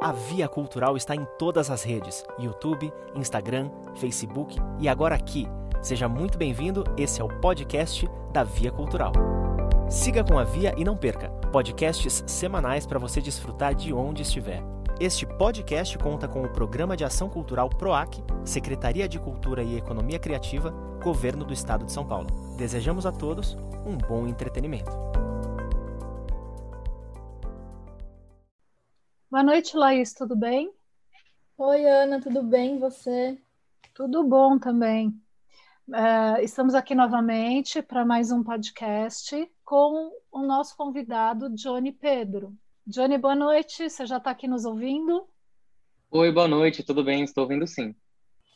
A Via Cultural está em todas as redes: YouTube, Instagram, Facebook e agora aqui. Seja muito bem-vindo, esse é o podcast da Via Cultural. Siga com a Via e não perca podcasts semanais para você desfrutar de onde estiver. Este podcast conta com o Programa de Ação Cultural PROAC, Secretaria de Cultura e Economia Criativa, Governo do Estado de São Paulo. Desejamos a todos um bom entretenimento. Boa noite, Laís, tudo bem? Oi, Ana, tudo bem? E você? Tudo bom também. Uh, estamos aqui novamente para mais um podcast com o nosso convidado, Johnny Pedro. Johnny, boa noite. Você já está aqui nos ouvindo? Oi, boa noite. Tudo bem? Estou ouvindo sim.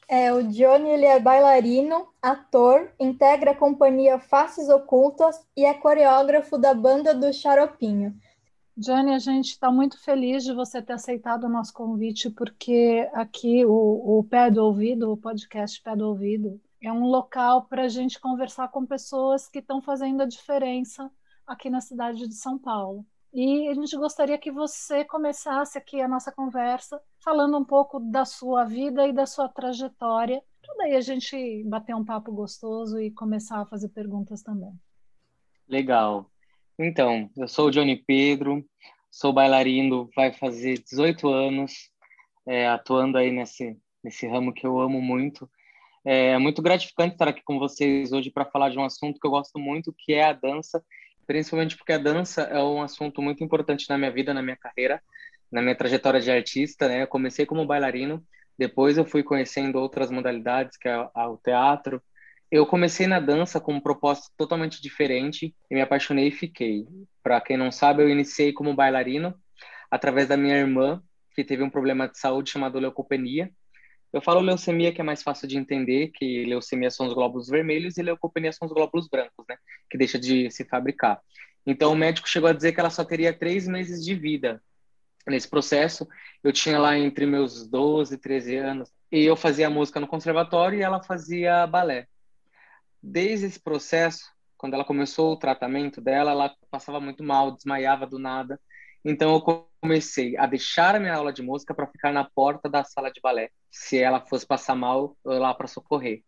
É, o Johnny ele é bailarino, ator, integra a companhia Faces Ocultas e é coreógrafo da banda do Xaropinho. Johnny, a gente está muito feliz de você ter aceitado o nosso convite, porque aqui o, o Pé do Ouvido, o podcast Pé do Ouvido, é um local para a gente conversar com pessoas que estão fazendo a diferença aqui na cidade de São Paulo. E a gente gostaria que você começasse aqui a nossa conversa falando um pouco da sua vida e da sua trajetória, para daí a gente bater um papo gostoso e começar a fazer perguntas também. Legal. Então, eu sou o Johnny Pedro, sou bailarino, vai fazer 18 anos, é, atuando aí nesse, nesse ramo que eu amo muito. É muito gratificante estar aqui com vocês hoje para falar de um assunto que eu gosto muito, que é a dança, principalmente porque a dança é um assunto muito importante na minha vida, na minha carreira, na minha trajetória de artista. Né? Eu comecei como bailarino, depois eu fui conhecendo outras modalidades, que é o teatro, eu comecei na dança com um propósito totalmente diferente e me apaixonei e fiquei. Para quem não sabe, eu iniciei como bailarino através da minha irmã, que teve um problema de saúde chamado leucopenia. Eu falo leucemia que é mais fácil de entender, que leucemia são os glóbulos vermelhos e leucopenia são os glóbulos brancos, né? Que deixa de se fabricar. Então o médico chegou a dizer que ela só teria três meses de vida. Nesse processo, eu tinha lá entre meus 12 e 13 anos, e eu fazia música no conservatório e ela fazia balé desde esse processo, quando ela começou o tratamento dela, ela passava muito mal, desmaiava do nada. Então eu comecei a deixar a minha aula de música para ficar na porta da sala de balé, se ela fosse passar mal lá para socorrer.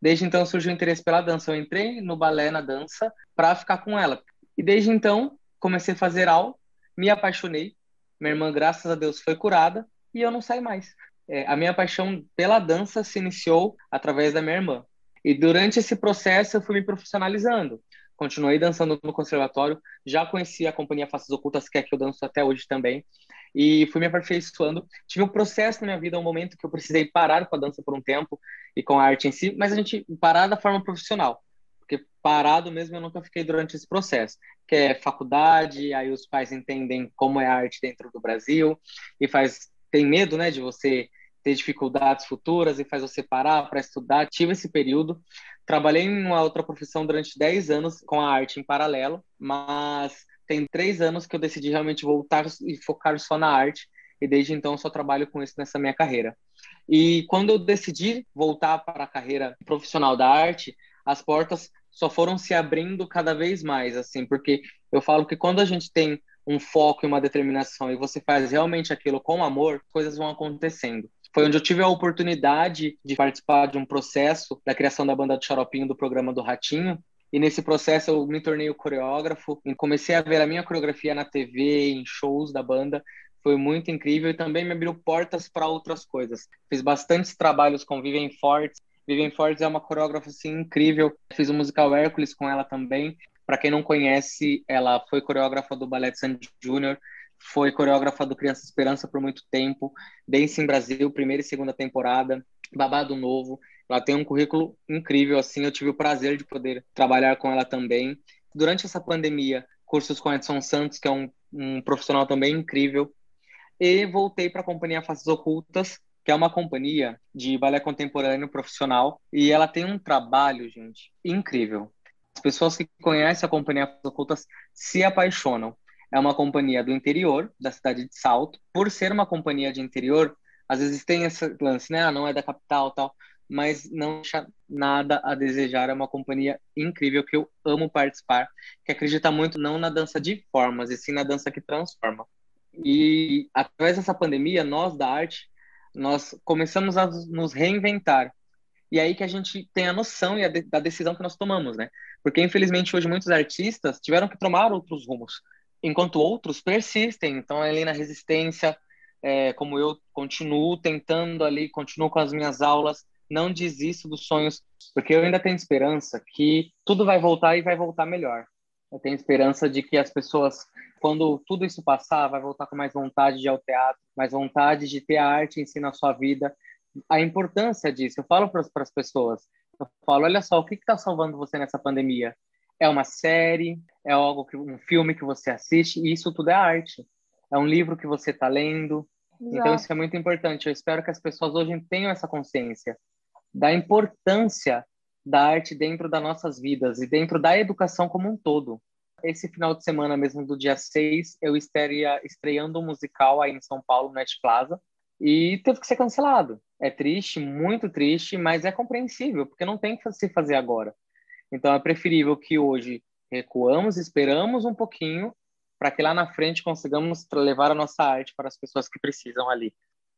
Desde então surgiu o interesse pela dança. Eu entrei no balé na dança para ficar com ela. E desde então comecei a fazer aula, me apaixonei. Minha irmã, graças a Deus, foi curada e eu não saí mais. É, a minha paixão pela dança se iniciou através da minha irmã. E durante esse processo eu fui me profissionalizando. Continuei dançando no conservatório, já conheci a companhia Faces Ocultas, que é que eu danço até hoje também, e fui me aperfeiçoando. Tive um processo na minha vida, um momento que eu precisei parar com a dança por um tempo e com a arte em si, mas a gente parar da forma profissional, porque parado mesmo eu nunca fiquei durante esse processo, que é faculdade, aí os pais entendem como é a arte dentro do Brasil e faz tem medo, né, de você ter dificuldades futuras e faz você parar para estudar. Tive esse período. Trabalhei em uma outra profissão durante 10 anos com a arte em paralelo, mas tem três anos que eu decidi realmente voltar e focar só na arte. E desde então só trabalho com isso nessa minha carreira. E quando eu decidi voltar para a carreira profissional da arte, as portas só foram se abrindo cada vez mais, assim, porque eu falo que quando a gente tem um foco e uma determinação e você faz realmente aquilo com amor, coisas vão acontecendo foi onde eu tive a oportunidade de participar de um processo da criação da banda do Xaropinho do programa do Ratinho. E nesse processo eu me tornei o coreógrafo comecei a ver a minha coreografia na TV, em shows da banda. Foi muito incrível e também me abriu portas para outras coisas. Fiz bastantes trabalhos com Vivian Fortes. Vivian Fortes é uma coreógrafa assim, incrível. Fiz o musical Hércules com ela também. Para quem não conhece, ela foi coreógrafa do Ballet Sandy Júnior foi coreógrafa do Criança Esperança por muito tempo, Dance em Brasil, primeira e segunda temporada, Babado Novo. Ela tem um currículo incrível, assim, eu tive o prazer de poder trabalhar com ela também. Durante essa pandemia, cursos com Edson Santos, que é um, um profissional também incrível. E voltei para a companhia Faces Ocultas, que é uma companhia de balé contemporâneo profissional, e ela tem um trabalho, gente, incrível. As pessoas que conhecem a companhia Faces Ocultas se apaixonam é uma companhia do interior, da cidade de Salto. Por ser uma companhia de interior, às vezes tem esse lance, né? Ah, não é da capital tal, mas não deixa nada a desejar. É uma companhia incrível que eu amo participar, que acredita muito não na dança de formas, e sim na dança que transforma. E através dessa pandemia, nós da arte, nós começamos a nos reinventar. E aí que a gente tem a noção e a de, da decisão que nós tomamos, né? Porque infelizmente hoje muitos artistas tiveram que tomar outros rumos, enquanto outros persistem. Então ali na resistência, é, como eu continuo tentando ali, continuo com as minhas aulas, não desisto dos sonhos, porque eu ainda tenho esperança que tudo vai voltar e vai voltar melhor. Eu tenho esperança de que as pessoas, quando tudo isso passar, vai voltar com mais vontade de ir ao teatro, mais vontade de ter a arte em si na sua vida. A importância disso, eu falo para as pessoas, eu falo, olha só, o que está salvando você nessa pandemia? É uma série, é algo que um filme que você assiste, e isso tudo é arte. É um livro que você está lendo. Exato. Então isso é muito importante. Eu espero que as pessoas hoje tenham essa consciência da importância da arte dentro das nossas vidas e dentro da educação como um todo. Esse final de semana mesmo, do dia 6, eu estaria estreando um musical aí em São Paulo, no Net Plaza, e teve que ser cancelado. É triste, muito triste, mas é compreensível, porque não tem que se fazer agora. Então é preferível que hoje recuamos, esperamos um pouquinho, para que lá na frente consigamos levar a nossa arte para as pessoas que precisam ali.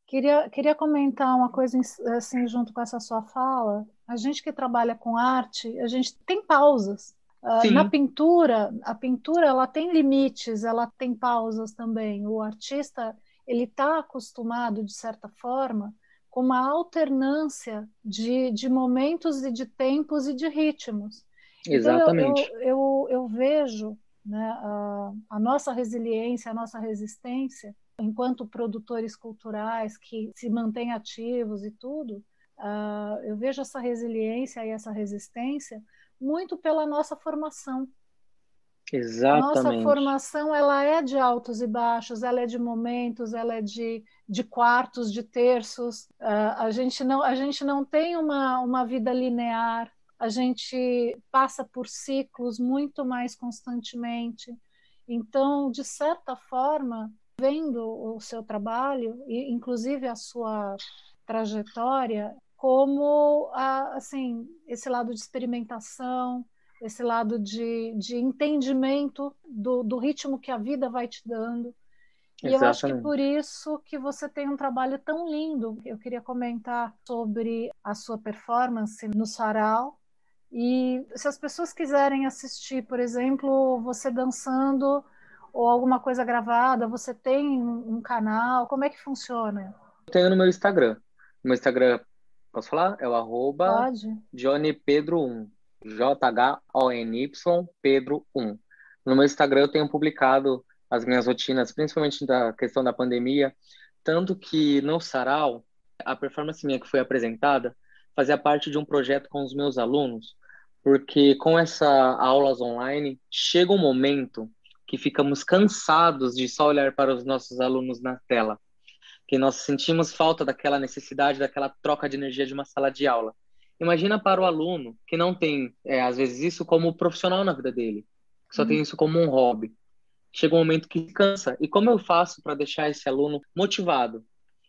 Queria, queria comentar uma coisa assim junto com essa sua fala. A gente que trabalha com arte, a gente tem pausas. Uh, na pintura, a pintura ela tem limites, ela tem pausas também. O artista ele está acostumado de certa forma com uma alternância de, de momentos e de tempos e de ritmos. Exatamente. Então, eu, eu, eu, vejo né, a, a nossa resiliência, a nossa resistência enquanto produtores culturais que se mantêm ativos e tudo, uh, eu vejo essa resiliência e essa resistência muito pela nossa formação. Exatamente. A nossa formação ela é de altos e baixos, ela é de momentos, ela é de, de quartos, de terços. Uh, a, gente não, a gente não tem uma, uma vida linear, a gente passa por ciclos muito mais constantemente. Então, de certa forma, vendo o seu trabalho e inclusive a sua trajetória como assim esse lado de experimentação esse lado de, de entendimento do, do ritmo que a vida vai te dando e Exatamente. eu acho que por isso que você tem um trabalho tão lindo. Eu queria comentar sobre a sua performance no sarau. E se as pessoas quiserem assistir, por exemplo, você dançando ou alguma coisa gravada? Você tem um canal? Como é que funciona? Eu tenho no meu Instagram. No meu Instagram, posso falar? É o arroba johnnypedro1. J-H-O-N-Y Pedro 1. No meu Instagram eu tenho publicado as minhas rotinas, principalmente da questão da pandemia, tanto que no Sarau, a performance minha que foi apresentada fazia parte de um projeto com os meus alunos, porque com essa aulas online, chega um momento que ficamos cansados de só olhar para os nossos alunos na tela, que nós sentimos falta daquela necessidade, daquela troca de energia de uma sala de aula. Imagina para o aluno que não tem, é, às vezes, isso como profissional na vida dele, que só hum. tem isso como um hobby. Chega um momento que cansa. E como eu faço para deixar esse aluno motivado?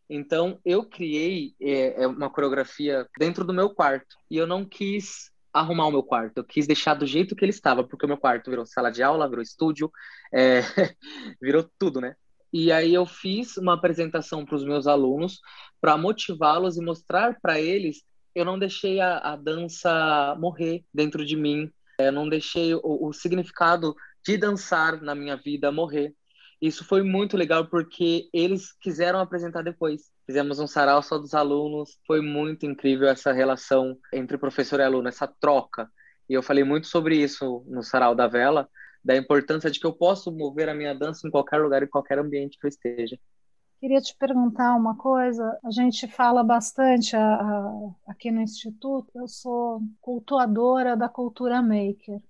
Então, eu criei é, é, uma coreografia dentro do meu quarto e eu não quis arrumar o meu quarto. Eu quis deixar do jeito que ele estava, porque o meu quarto virou sala de aula, virou estúdio, é... virou tudo, né? E aí eu fiz uma apresentação para os meus alunos para motivá-los e mostrar para eles. Eu não deixei a, a, dança morrer dentro de mim. Eu não deixei o, o significado de dançar na minha vida morrer. Isso foi muito legal porque eles quiseram apresentar depois. Fizemos um sarau só dos alunos, foi muito incrível essa relação entre professor e aluno, essa troca. E eu falei muito sobre isso no sarau da vela, da importância de que eu posso mover a minha dança em qualquer lugar, em qualquer ambiente que eu esteja. Queria te perguntar uma coisa. A gente fala bastante a, a, aqui no Instituto. Eu sou cultuadora da cultura maker.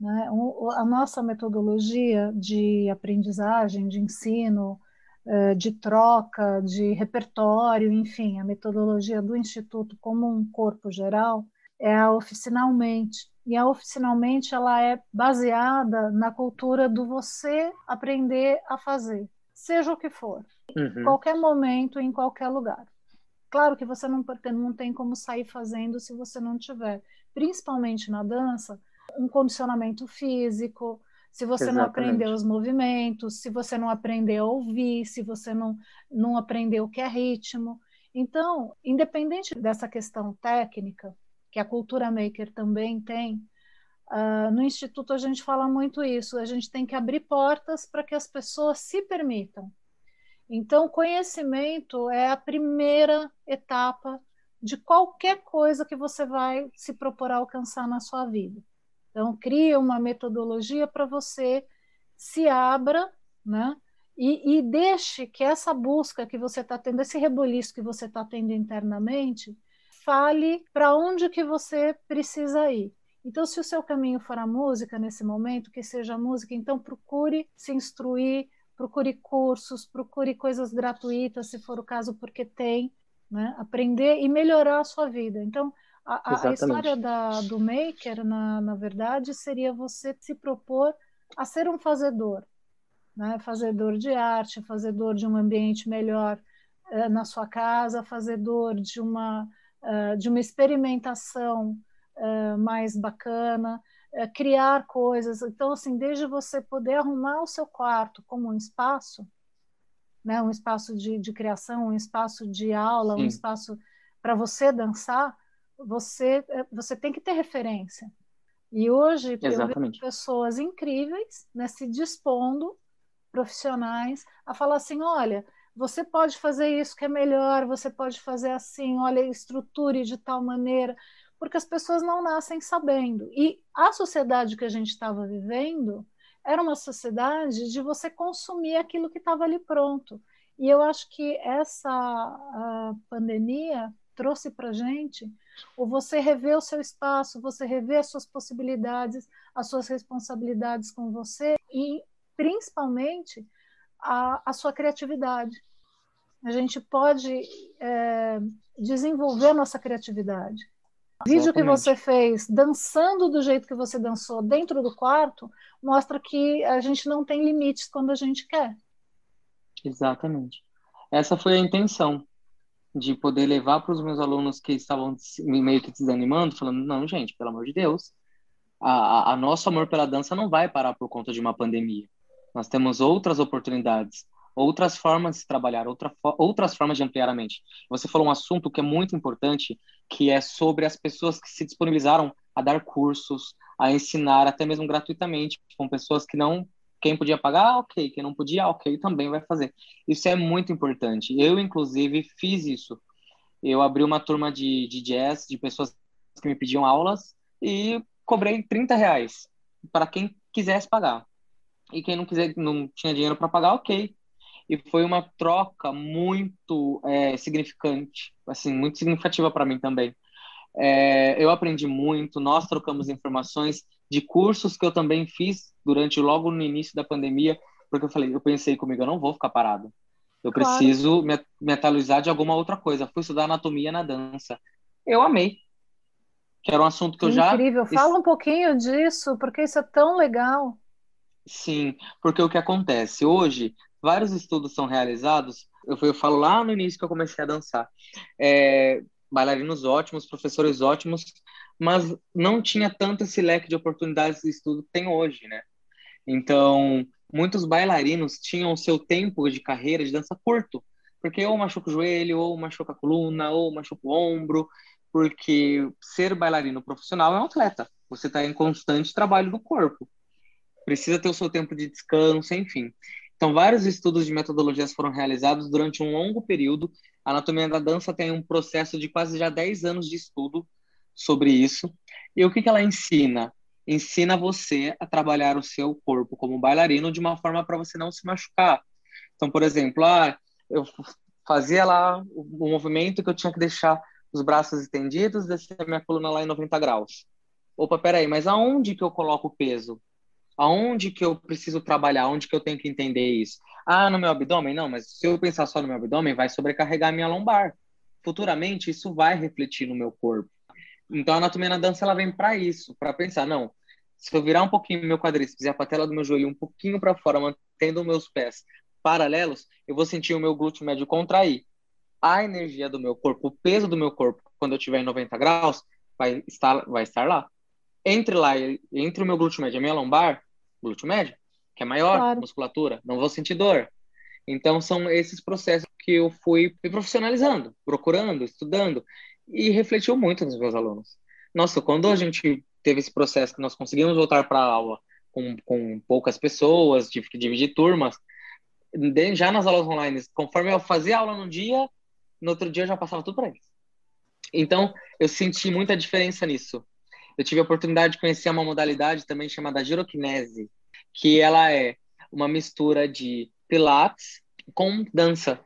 Né? A nossa metodologia de aprendizagem, de ensino, eh, de troca, de repertório, enfim, a metodologia do Instituto como um corpo geral é a oficinalmente. E a oficinalmente ela é baseada na cultura do você aprender a fazer, seja o que for, uhum. qualquer momento, em qualquer lugar. Claro que você não, não tem como sair fazendo se você não tiver, principalmente na dança, um condicionamento físico, se você Exatamente. não aprender os movimentos, se você não aprender a ouvir, se você não, não aprender o que é ritmo. Então, independente dessa questão técnica, que a cultura maker também tem, uh, no Instituto a gente fala muito isso, a gente tem que abrir portas para que as pessoas se permitam. Então, conhecimento é a primeira etapa de qualquer coisa que você vai se propor a alcançar na sua vida. Então, cria uma metodologia para você se abra, né? E, e, deixe que essa busca que você está tendo, esse reboliço que você está tendo internamente, fale para onde que você precisa ir. Então, se o seu caminho for a música nesse momento, que seja a música, então procure se instruir, procure cursos, procure coisas gratuitas, se for o caso, porque tem, né? aprender e melhorar a sua vida. Então, a, a história da, do maker, na, na verdade, seria você se propor a ser um fazedor, né? fazedor de arte, fazedor de um ambiente melhor uh, na sua casa, fazedor de uma, uh, de uma experimentação uh, mais bacana, criar coisas. Então, assim, desde você poder arrumar o seu quarto como um espaço, né? um espaço de, de criação, um espaço de aula, Sim. um espaço para você dançar, você, é, você tem que ter referência. E hoje Exatamente. eu vejo pessoas incríveis né, se dispondo, profissionais, a falar assim: olha, você pode fazer isso que é melhor, você pode fazer assim, olha, estruture de tal maneira, porque as pessoas não nascem sabendo. E a sociedade que a gente estava vivendo era uma sociedade de você consumir aquilo que estava ali pronto. E eu acho que essa pandemia trouxe para gente ou você rever o seu espaço, você rever as suas possibilidades, as suas responsabilidades com você e, principalmente, a, a sua criatividade. A gente pode é, desenvolver a nossa criatividade. O vídeo que você fez dançando do jeito que você dançou dentro do quarto mostra que a gente não tem limites quando a gente quer. Exatamente. Essa foi a intenção de poder levar para os meus alunos que estavam meio que desanimando, falando, não, gente, pelo amor de Deus, a, a nosso amor pela dança não vai parar por conta de uma pandemia. Nós temos outras oportunidades, outras formas de trabalhar, outra, outras formas de ampliar a mente. Você falou um assunto que é muito importante, que é sobre as pessoas que se disponibilizaram a dar cursos, a ensinar, até mesmo gratuitamente, com pessoas que não quem podia pagar, ok. Quem não podia, ok, também vai fazer. Isso é muito importante. Eu, inclusive, fiz isso. Eu abri uma turma de, de jazz, de pessoas que me pediam aulas, e cobrei 30 reais para quem quisesse pagar. E quem não quiser, não tinha dinheiro para pagar, ok. E foi uma troca muito é, significante, assim, muito significativa para mim também. É, eu aprendi muito, nós trocamos informações de cursos que eu também fiz durante logo no início da pandemia, porque eu falei, eu pensei comigo, eu não vou ficar parado. Eu claro. preciso me, me atualizar de alguma outra coisa. Fui estudar anatomia na dança. Eu amei. Que era um assunto que, que eu já. Incrível. Fala um pouquinho disso, porque isso é tão legal. Sim, porque o que acontece? Hoje, vários estudos são realizados. Eu, eu falo lá no início que eu comecei a dançar. É, bailarinos ótimos, professores ótimos, mas não tinha tanto esse leque de oportunidades de estudo que tem hoje, né? Então, muitos bailarinos tinham o seu tempo de carreira de dança curto, porque ou machuca o joelho, ou machuca a coluna, ou machuca o ombro, porque ser bailarino profissional é um atleta. Você está em constante trabalho do corpo. Precisa ter o seu tempo de descanso, enfim. Então, vários estudos de metodologias foram realizados durante um longo período. A anatomia da dança tem um processo de quase já 10 anos de estudo sobre isso. E o que, que ela ensina? Ensina você a trabalhar o seu corpo como bailarino de uma forma para você não se machucar. Então, por exemplo, ah, eu fazia lá o movimento que eu tinha que deixar os braços estendidos, descer a minha coluna lá em 90 graus. Opa, peraí, mas aonde que eu coloco o peso? Aonde que eu preciso trabalhar? Onde que eu tenho que entender isso? Ah, no meu abdômen? Não, mas se eu pensar só no meu abdômen, vai sobrecarregar a minha lombar. Futuramente, isso vai refletir no meu corpo. Então a anatomia na dança ela vem para isso, para pensar, não, se eu virar um pouquinho meu quadríceps e a patela do meu joelho um pouquinho para fora, mantendo meus pés paralelos, eu vou sentir o meu glúteo médio contrair. A energia do meu corpo, o peso do meu corpo, quando eu estiver em 90 graus, vai estar, vai estar lá. Entre lá, entre o meu glúteo médio e a minha lombar, glúteo médio, que é maior, claro. musculatura, não vou sentir dor. Então, são esses processos que eu fui me profissionalizando, procurando, estudando, e refletiu muito nos meus alunos. Nossa, quando a gente teve esse processo que nós conseguimos voltar para a aula com, com poucas pessoas, tive que dividir turmas, já nas aulas online, conforme eu fazia aula num dia, no outro dia eu já passava tudo para eles. Então, eu senti muita diferença nisso. Eu tive a oportunidade de conhecer uma modalidade também chamada giroquinese, que ela é uma mistura de pilates com dança.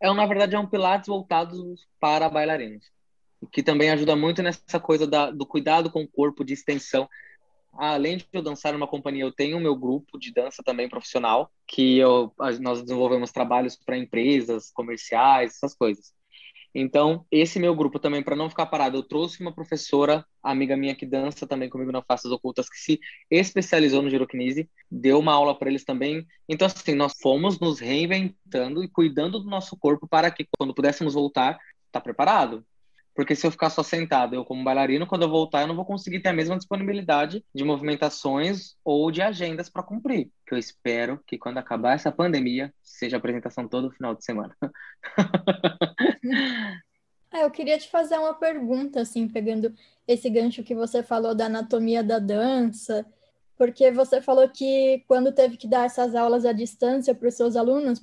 É, na verdade, é um pilates voltado para bailarinos, que também ajuda muito nessa coisa da, do cuidado com o corpo, de extensão. Além de eu dançar numa companhia, eu tenho o meu grupo de dança também profissional, que eu, nós desenvolvemos trabalhos para empresas, comerciais, essas coisas. Então, esse meu grupo também, para não ficar parado, eu trouxe uma professora, amiga minha que dança também comigo na Faces Ocultas, que se especializou no giroquinese, deu uma aula para eles também. Então, assim, nós fomos nos reinventando e cuidando do nosso corpo para que, quando pudéssemos voltar, tá preparado. Porque se eu ficar só sentado, eu como bailarino, quando eu voltar, eu não vou conseguir ter a mesma disponibilidade de movimentações ou de agendas para cumprir. Que eu espero que quando acabar essa pandemia, seja apresentação todo final de semana. É, eu queria te fazer uma pergunta, assim, pegando esse gancho que você falou da anatomia da dança, porque você falou que quando teve que dar essas aulas à distância para os seus alunos,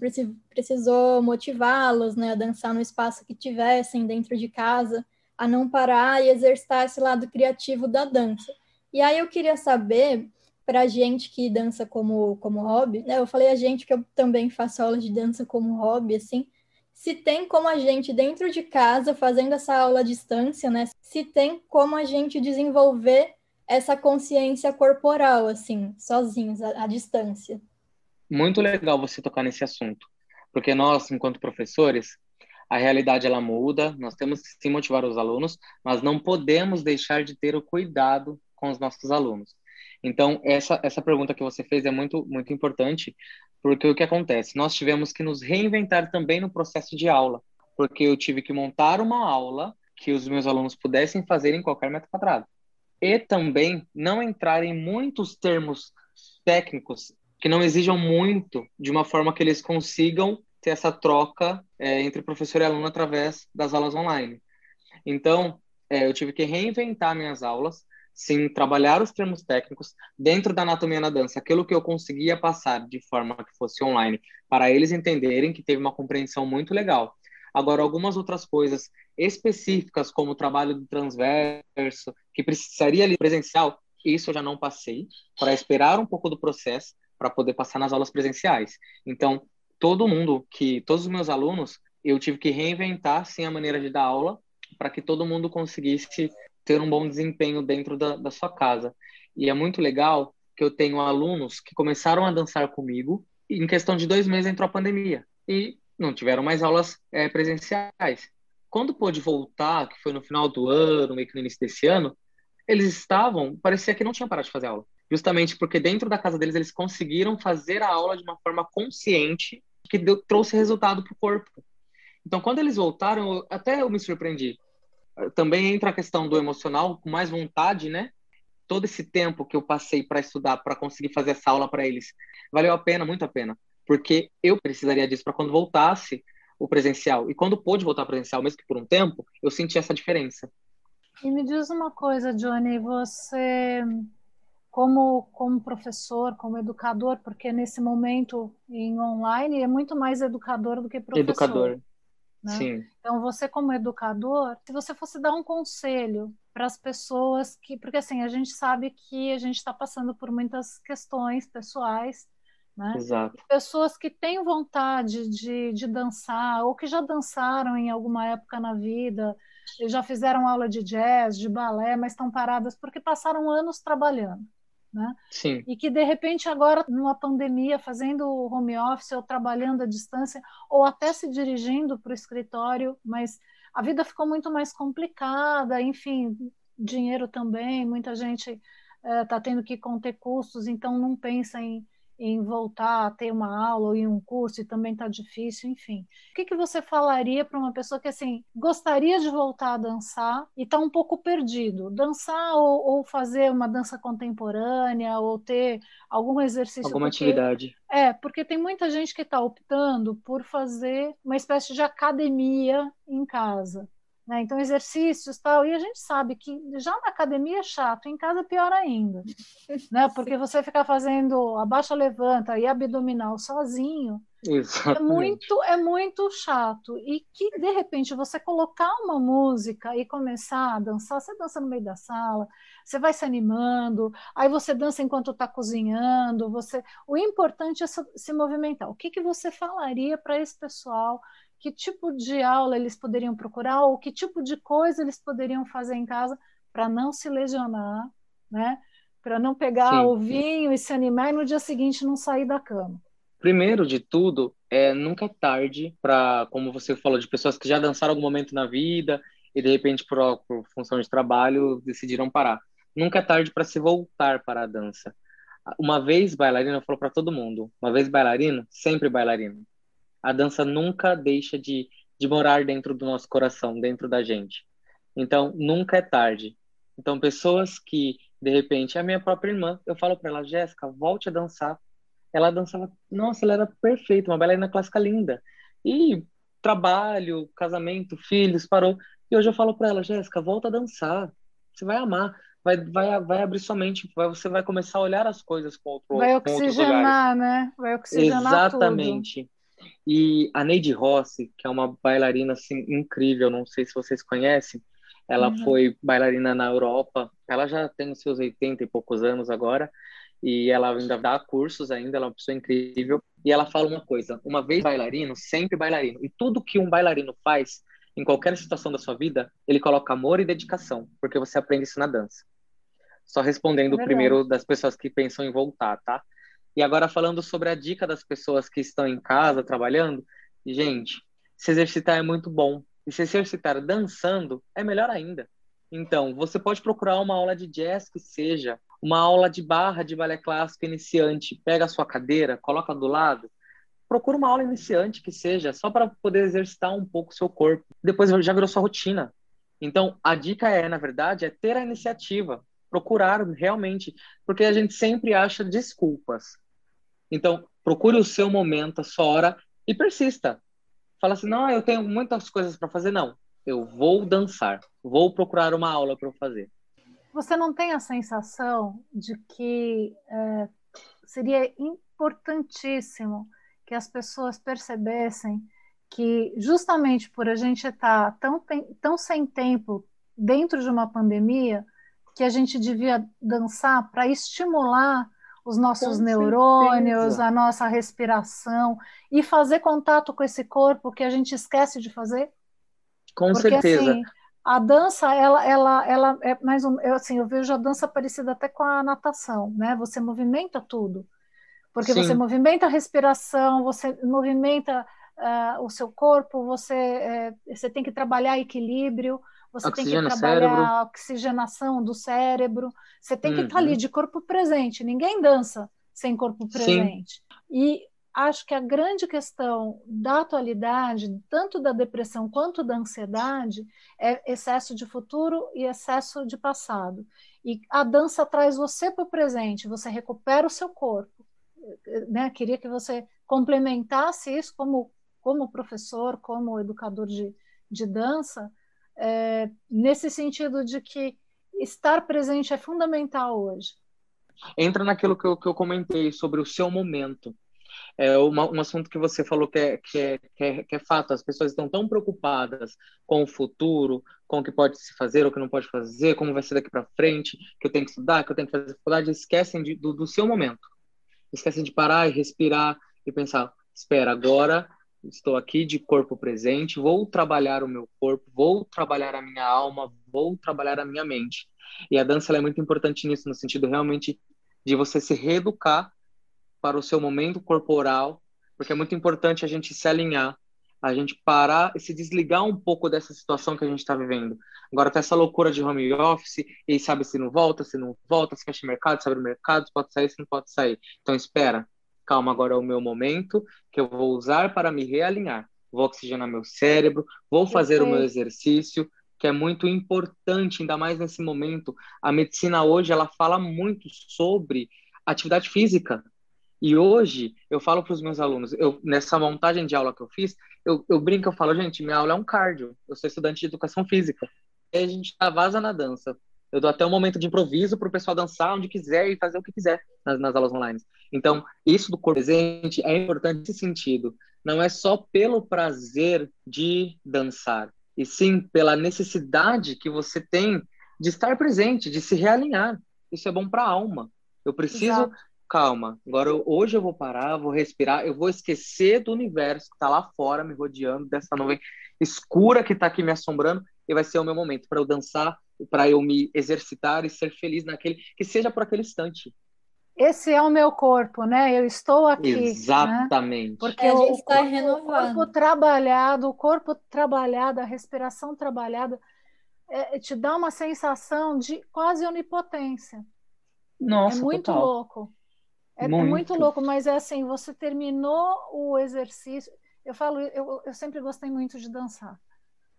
precisou motivá-los né, a dançar no espaço que tivessem dentro de casa, a não parar e exercitar esse lado criativo da dança. E aí eu queria saber, para a gente que dança como, como hobby, né, eu falei a gente que eu também faço aula de dança como hobby, assim, se tem como a gente, dentro de casa, fazendo essa aula à distância, né? Se tem como a gente desenvolver essa consciência corporal, assim, sozinhos, à, à distância. Muito legal você tocar nesse assunto, porque nós, enquanto professores, a realidade ela muda, nós temos que sim motivar os alunos, mas não podemos deixar de ter o cuidado com os nossos alunos. Então, essa, essa pergunta que você fez é muito, muito importante, porque o que acontece? Nós tivemos que nos reinventar também no processo de aula, porque eu tive que montar uma aula que os meus alunos pudessem fazer em qualquer metro quadrado. E também não entrar em muitos termos técnicos que não exijam muito de uma forma que eles consigam ter essa troca é, entre professor e aluno através das aulas online. Então, é, eu tive que reinventar minhas aulas sim trabalhar os termos técnicos dentro da anatomia na dança, aquilo que eu conseguia passar de forma que fosse online, para eles entenderem que teve uma compreensão muito legal. Agora, algumas outras coisas específicas, como o trabalho do transverso, que precisaria ali presencial, isso eu já não passei, para esperar um pouco do processo para poder passar nas aulas presenciais. Então, todo mundo que, todos os meus alunos, eu tive que reinventar, sim, a maneira de dar aula, para que todo mundo conseguisse ter um bom desempenho dentro da, da sua casa. E é muito legal que eu tenho alunos que começaram a dançar comigo e em questão de dois meses entrou a pandemia e não tiveram mais aulas é, presenciais. Quando pôde voltar, que foi no final do ano, meio que no início desse ano, eles estavam, parecia que não tinham parado de fazer aula. Justamente porque dentro da casa deles eles conseguiram fazer a aula de uma forma consciente que deu, trouxe resultado para o corpo. Então, quando eles voltaram, eu, até eu me surpreendi também entra a questão do emocional, com mais vontade, né? Todo esse tempo que eu passei para estudar, para conseguir fazer essa aula para eles, valeu a pena, muito a pena, porque eu precisaria disso para quando voltasse o presencial. E quando pôde voltar presencial, mesmo que por um tempo, eu senti essa diferença. E me diz uma coisa, Johnny, você como como professor, como educador, porque nesse momento em online é muito mais educador do que professor. Educador. Né? Sim. Então, você como educador, se você fosse dar um conselho para as pessoas que, porque assim, a gente sabe que a gente está passando por muitas questões pessoais, né? Exato. Pessoas que têm vontade de, de dançar ou que já dançaram em alguma época na vida, já fizeram aula de jazz, de balé, mas estão paradas porque passaram anos trabalhando né? Sim. E que de repente agora numa pandemia, fazendo home office ou trabalhando à distância ou até se dirigindo para o escritório, mas a vida ficou muito mais complicada, enfim, dinheiro também, muita gente está eh, tendo que conter custos, então não pensa em, em voltar a ter uma aula ou em um curso e também está difícil, enfim. O que, que você falaria para uma pessoa que assim gostaria de voltar a dançar e está um pouco perdido? Dançar ou, ou, fazer uma dança contemporânea ou ter algum exercício? Alguma porque, atividade. É, porque tem muita gente que está optando por fazer uma espécie de academia em casa. Né? Então, exercícios tal, e a gente sabe que já na academia é chato, em casa é pior ainda, né? Porque você ficar fazendo abaixa, levanta e abdominal sozinho é muito, é muito chato. E que, de repente, você colocar uma música e começar a dançar, você dança no meio da sala, você vai se animando, aí você dança enquanto está cozinhando, você... O importante é se movimentar. O que, que você falaria para esse pessoal que tipo de aula eles poderiam procurar ou que tipo de coisa eles poderiam fazer em casa para não se lesionar, né? Para não pegar Sim. o vinho e se animar e no dia seguinte não sair da cama. Primeiro de tudo, é nunca é tarde para, como você falou, de pessoas que já dançaram algum momento na vida e de repente por, por função de trabalho decidiram parar. Nunca é tarde para se voltar para a dança. Uma vez bailarina, eu falo para todo mundo, uma vez bailarino, sempre bailarino a dança nunca deixa de, de morar dentro do nosso coração, dentro da gente. Então, nunca é tarde. Então, pessoas que, de repente, a minha própria irmã, eu falo para ela, Jéssica, volte a dançar. Ela dançava, nossa, ela era perfeita, uma bailarina clássica linda. E trabalho, casamento, filhos, parou. E hoje eu falo para ela, Jéssica, volta a dançar. Você vai amar. Vai, vai, vai abrir sua mente, vai, você vai começar a olhar as coisas com outro Vai oxigenar, né? Vai oxigenar Exatamente. Tudo. E a Neide Rossi, que é uma bailarina assim incrível, não sei se vocês conhecem, ela uhum. foi bailarina na Europa, ela já tem os seus 80 e poucos anos agora, e ela ainda dá cursos ainda, ela é uma pessoa incrível, e ela fala uma coisa, uma vez bailarino, sempre bailarino, e tudo que um bailarino faz, em qualquer situação da sua vida, ele coloca amor e dedicação, porque você aprende isso na dança. Só respondendo é primeiro das pessoas que pensam em voltar, tá? E agora falando sobre a dica das pessoas que estão em casa trabalhando, gente, se exercitar é muito bom. E se exercitar dançando é melhor ainda. Então, você pode procurar uma aula de jazz que seja, uma aula de barra de balé clássico iniciante. Pega a sua cadeira, coloca do lado. Procura uma aula iniciante que seja, só para poder exercitar um pouco o seu corpo. Depois já virou sua rotina. Então, a dica é, na verdade, é ter a iniciativa procurar realmente, porque a gente sempre acha desculpas. Então, procure o seu momento, a sua hora e persista. Fala assim: não, eu tenho muitas coisas para fazer. Não, eu vou dançar, vou procurar uma aula para fazer. Você não tem a sensação de que é, seria importantíssimo que as pessoas percebessem que, justamente por a gente estar tão, tão sem tempo dentro de uma pandemia, que a gente devia dançar para estimular os nossos com neurônios, certeza. a nossa respiração e fazer contato com esse corpo que a gente esquece de fazer? Com Porque, certeza. Assim, a dança, ela, ela, ela é mais um, eu, assim, eu vejo a dança parecida até com a natação, né? Você movimenta tudo, porque Sim. você movimenta a respiração, você movimenta uh, o seu corpo, você, uh, você tem que trabalhar equilíbrio, você tem que trabalhar a oxigenação do cérebro, você tem que estar tá ali uhum. de corpo presente. Ninguém dança sem corpo presente. Sim. E acho que a grande questão da atualidade, tanto da depressão quanto da ansiedade, é excesso de futuro e excesso de passado. E a dança traz você para o presente, você recupera o seu corpo. Né? Queria que você complementasse isso como, como professor, como educador de, de dança, é, nesse sentido de que estar presente é fundamental hoje. Entra naquilo que eu, que eu comentei sobre o seu momento. É uma, um assunto que você falou que é, que, é, que, é, que é fato. As pessoas estão tão preocupadas com o futuro, com o que pode se fazer o que não pode fazer, como vai ser daqui para frente, que eu tenho que estudar, que eu tenho que fazer faculdade, esquecem de, do, do seu momento. Esquecem de parar e respirar e pensar: espera, agora estou aqui de corpo presente, vou trabalhar o meu corpo, vou trabalhar a minha alma, vou trabalhar a minha mente. E a dança é muito importante nisso, no sentido realmente de você se reeducar para o seu momento corporal, porque é muito importante a gente se alinhar, a gente parar e se desligar um pouco dessa situação que a gente está vivendo. Agora tá essa loucura de home office, e sabe se não volta, se não volta, se fecha mercado, se abre mercado, se pode sair, se não pode sair. Então espera, calma, agora é o meu momento que eu vou usar para me realinhar. Vou oxigenar meu cérebro, vou fazer o meu exercício, que é muito importante, ainda mais nesse momento. A medicina hoje, ela fala muito sobre atividade física. E hoje, eu falo para os meus alunos, eu, nessa montagem de aula que eu fiz, eu, eu brinco, eu falo, gente, minha aula é um cardio, eu sou estudante de educação física. E a gente vaza na dança. Eu dou até um momento de improviso para o pessoal dançar onde quiser e fazer o que quiser nas, nas aulas online. Então, isso do corpo presente é importante nesse sentido. Não é só pelo prazer de dançar, e sim pela necessidade que você tem de estar presente, de se realinhar. Isso é bom para a alma. Eu preciso, Exato. calma, agora hoje eu vou parar, vou respirar, eu vou esquecer do universo que está lá fora me rodeando, dessa nuvem escura que está aqui me assombrando, e vai ser o meu momento para eu dançar para eu me exercitar e ser feliz naquele, que seja por aquele instante. Esse é o meu corpo, né? Eu estou aqui. Né? Exatamente. Né? Porque é, o, está o, corpo trabalhado, o corpo trabalhado, a respiração trabalhada, é, te dá uma sensação de quase onipotência. Nossa, é muito total. louco. É muito. é muito. louco, mas é assim, você terminou o exercício. Eu falo, eu, eu sempre gostei muito de dançar.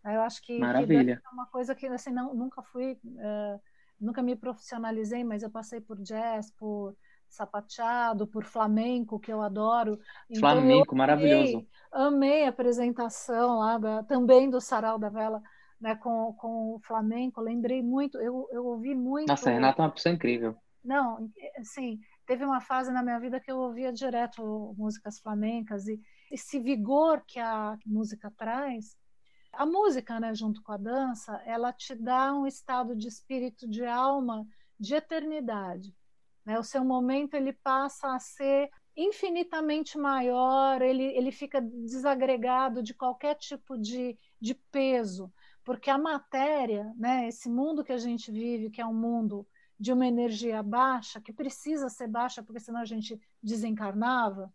Eu acho que, Maravilha. é uma coisa que assim, não, nunca fui, uh, nunca me profissionalizei, mas eu passei por jazz, por sapateado, por flamenco, que eu adoro. Então, flamenco, eu maravilhoso. Amei a apresentação lá da, também do Sarau da Vela. Né, com, com o flamenco, lembrei muito, eu, eu ouvi muito. Nossa, a Renata é uma pessoa incrível. Não, assim, teve uma fase na minha vida que eu ouvia direto músicas flamencas e esse vigor que a música traz a música, né, junto com a dança, ela te dá um estado de espírito, de alma, de eternidade. Né? O seu momento ele passa a ser infinitamente maior, ele, ele fica desagregado de qualquer tipo de, de peso, porque a matéria, né, esse mundo que a gente vive, que é um mundo de uma energia baixa, que precisa ser baixa, porque senão a gente desencarnava,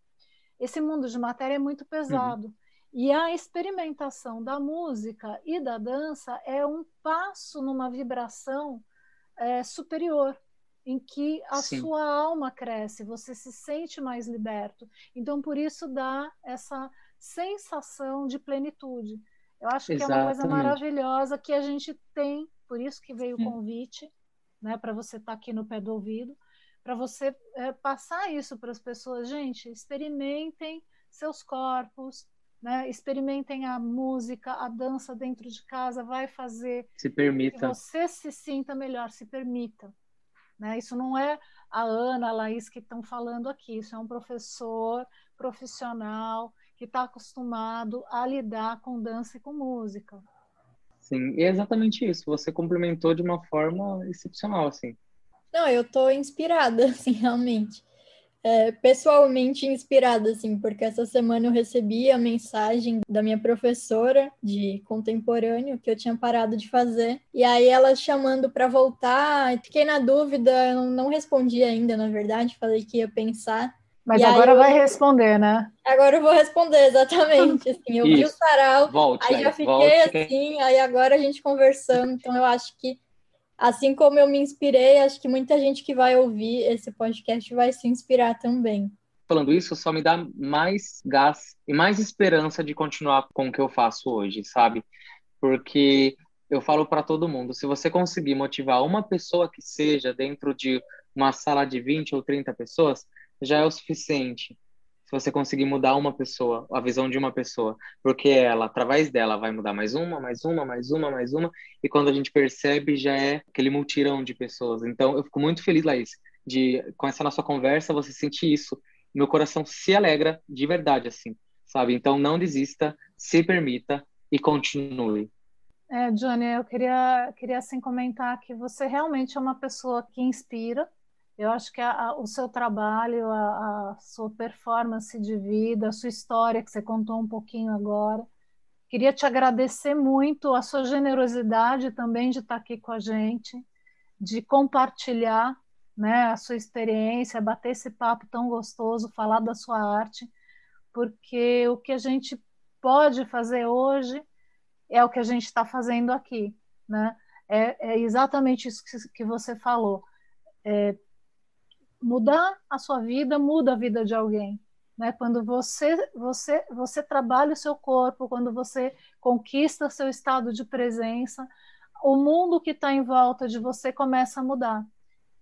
esse mundo de matéria é muito pesado. Uhum. E a experimentação da música e da dança é um passo numa vibração é, superior, em que a Sim. sua alma cresce, você se sente mais liberto. Então, por isso dá essa sensação de plenitude. Eu acho Exatamente. que é uma coisa maravilhosa que a gente tem, por isso que veio o convite, né, para você estar tá aqui no pé do ouvido, para você é, passar isso para as pessoas. Gente, experimentem seus corpos, né? Experimentem a música, a dança dentro de casa, vai fazer se permita. que você se sinta melhor, se permita. Né? Isso não é a Ana, a Laís que estão falando aqui, isso é um professor profissional que está acostumado a lidar com dança e com música. Sim, e é exatamente isso. Você complementou de uma forma excepcional, assim. Não, eu estou inspirada, assim, realmente é, pessoalmente inspirada, assim, porque essa semana eu recebi a mensagem da minha professora de contemporâneo que eu tinha parado de fazer, e aí ela chamando para voltar, fiquei na dúvida, eu não respondi ainda, na verdade, falei que ia pensar. Mas e agora eu... vai responder, né? Agora eu vou responder, exatamente. Assim, eu Isso. vi o sarau, volte, aí já fiquei volte. assim, aí agora a gente conversando, então eu acho que assim como eu me inspirei, acho que muita gente que vai ouvir esse podcast vai se inspirar também. Falando isso, só me dá mais gás e mais esperança de continuar com o que eu faço hoje, sabe? Porque eu falo para todo mundo, se você conseguir motivar uma pessoa que seja dentro de uma sala de 20 ou 30 pessoas, já é o suficiente se você conseguir mudar uma pessoa, a visão de uma pessoa, porque ela, através dela, vai mudar mais uma, mais uma, mais uma, mais uma, e quando a gente percebe, já é aquele multirão de pessoas. Então, eu fico muito feliz, Laís, de, com essa nossa conversa, você sentir isso. Meu coração se alegra de verdade, assim, sabe? Então, não desista, se permita e continue. É, Johnny, eu queria, queria assim comentar que você realmente é uma pessoa que inspira, eu acho que a, a, o seu trabalho, a, a, sua performance de vida, a sua história que você contou um pouquinho agora. Queria te agradecer muito a sua generosidade também de estar aqui com a gente, de compartilhar né, a sua experiência, bater esse papo tão gostoso, falar da sua arte, porque o que a gente pode fazer hoje é o que a gente está fazendo aqui, né? É, é exatamente isso que, que você falou. É, mudar a sua vida muda a vida de alguém. Né? Quando você, você, você trabalha o seu corpo, quando você conquista seu estado de presença, o mundo que está em volta de você começa a mudar.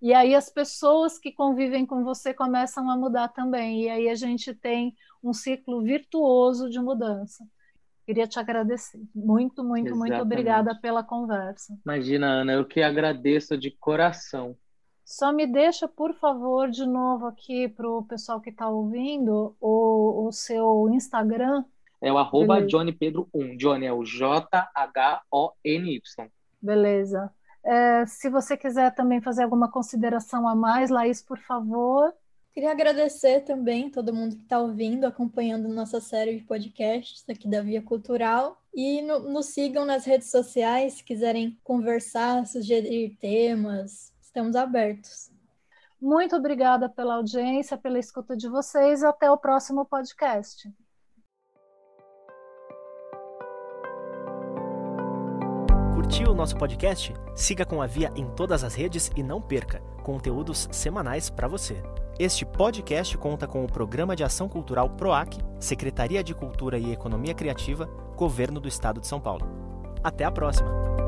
E aí as pessoas que convivem com você começam a mudar também. E aí a gente tem um ciclo virtuoso de mudança. Queria te agradecer. Muito, muito, Exatamente. muito obrigada pela conversa. Imagina, Ana, eu que agradeço de coração. Só me deixa, por favor, de novo aqui para o pessoal que está ouvindo, o, o seu Instagram. É o arroba Johnny Pedro 1. Johnny é o J-H-O-N-Y. Beleza. É, se você quiser também fazer alguma consideração a mais, Laís, por favor. Queria agradecer também todo mundo que está ouvindo, acompanhando nossa série de podcasts aqui da Via Cultural. E no, nos sigam nas redes sociais, se quiserem conversar, sugerir temas, estamos abertos. Muito obrigada pela audiência, pela escuta de vocês. Até o próximo podcast. Curtiu o nosso podcast? Siga com a Via em todas as redes e não perca conteúdos semanais para você. Este podcast conta com o Programa de Ação Cultural PROAC, Secretaria de Cultura e Economia Criativa, Governo do Estado de São Paulo. Até a próxima!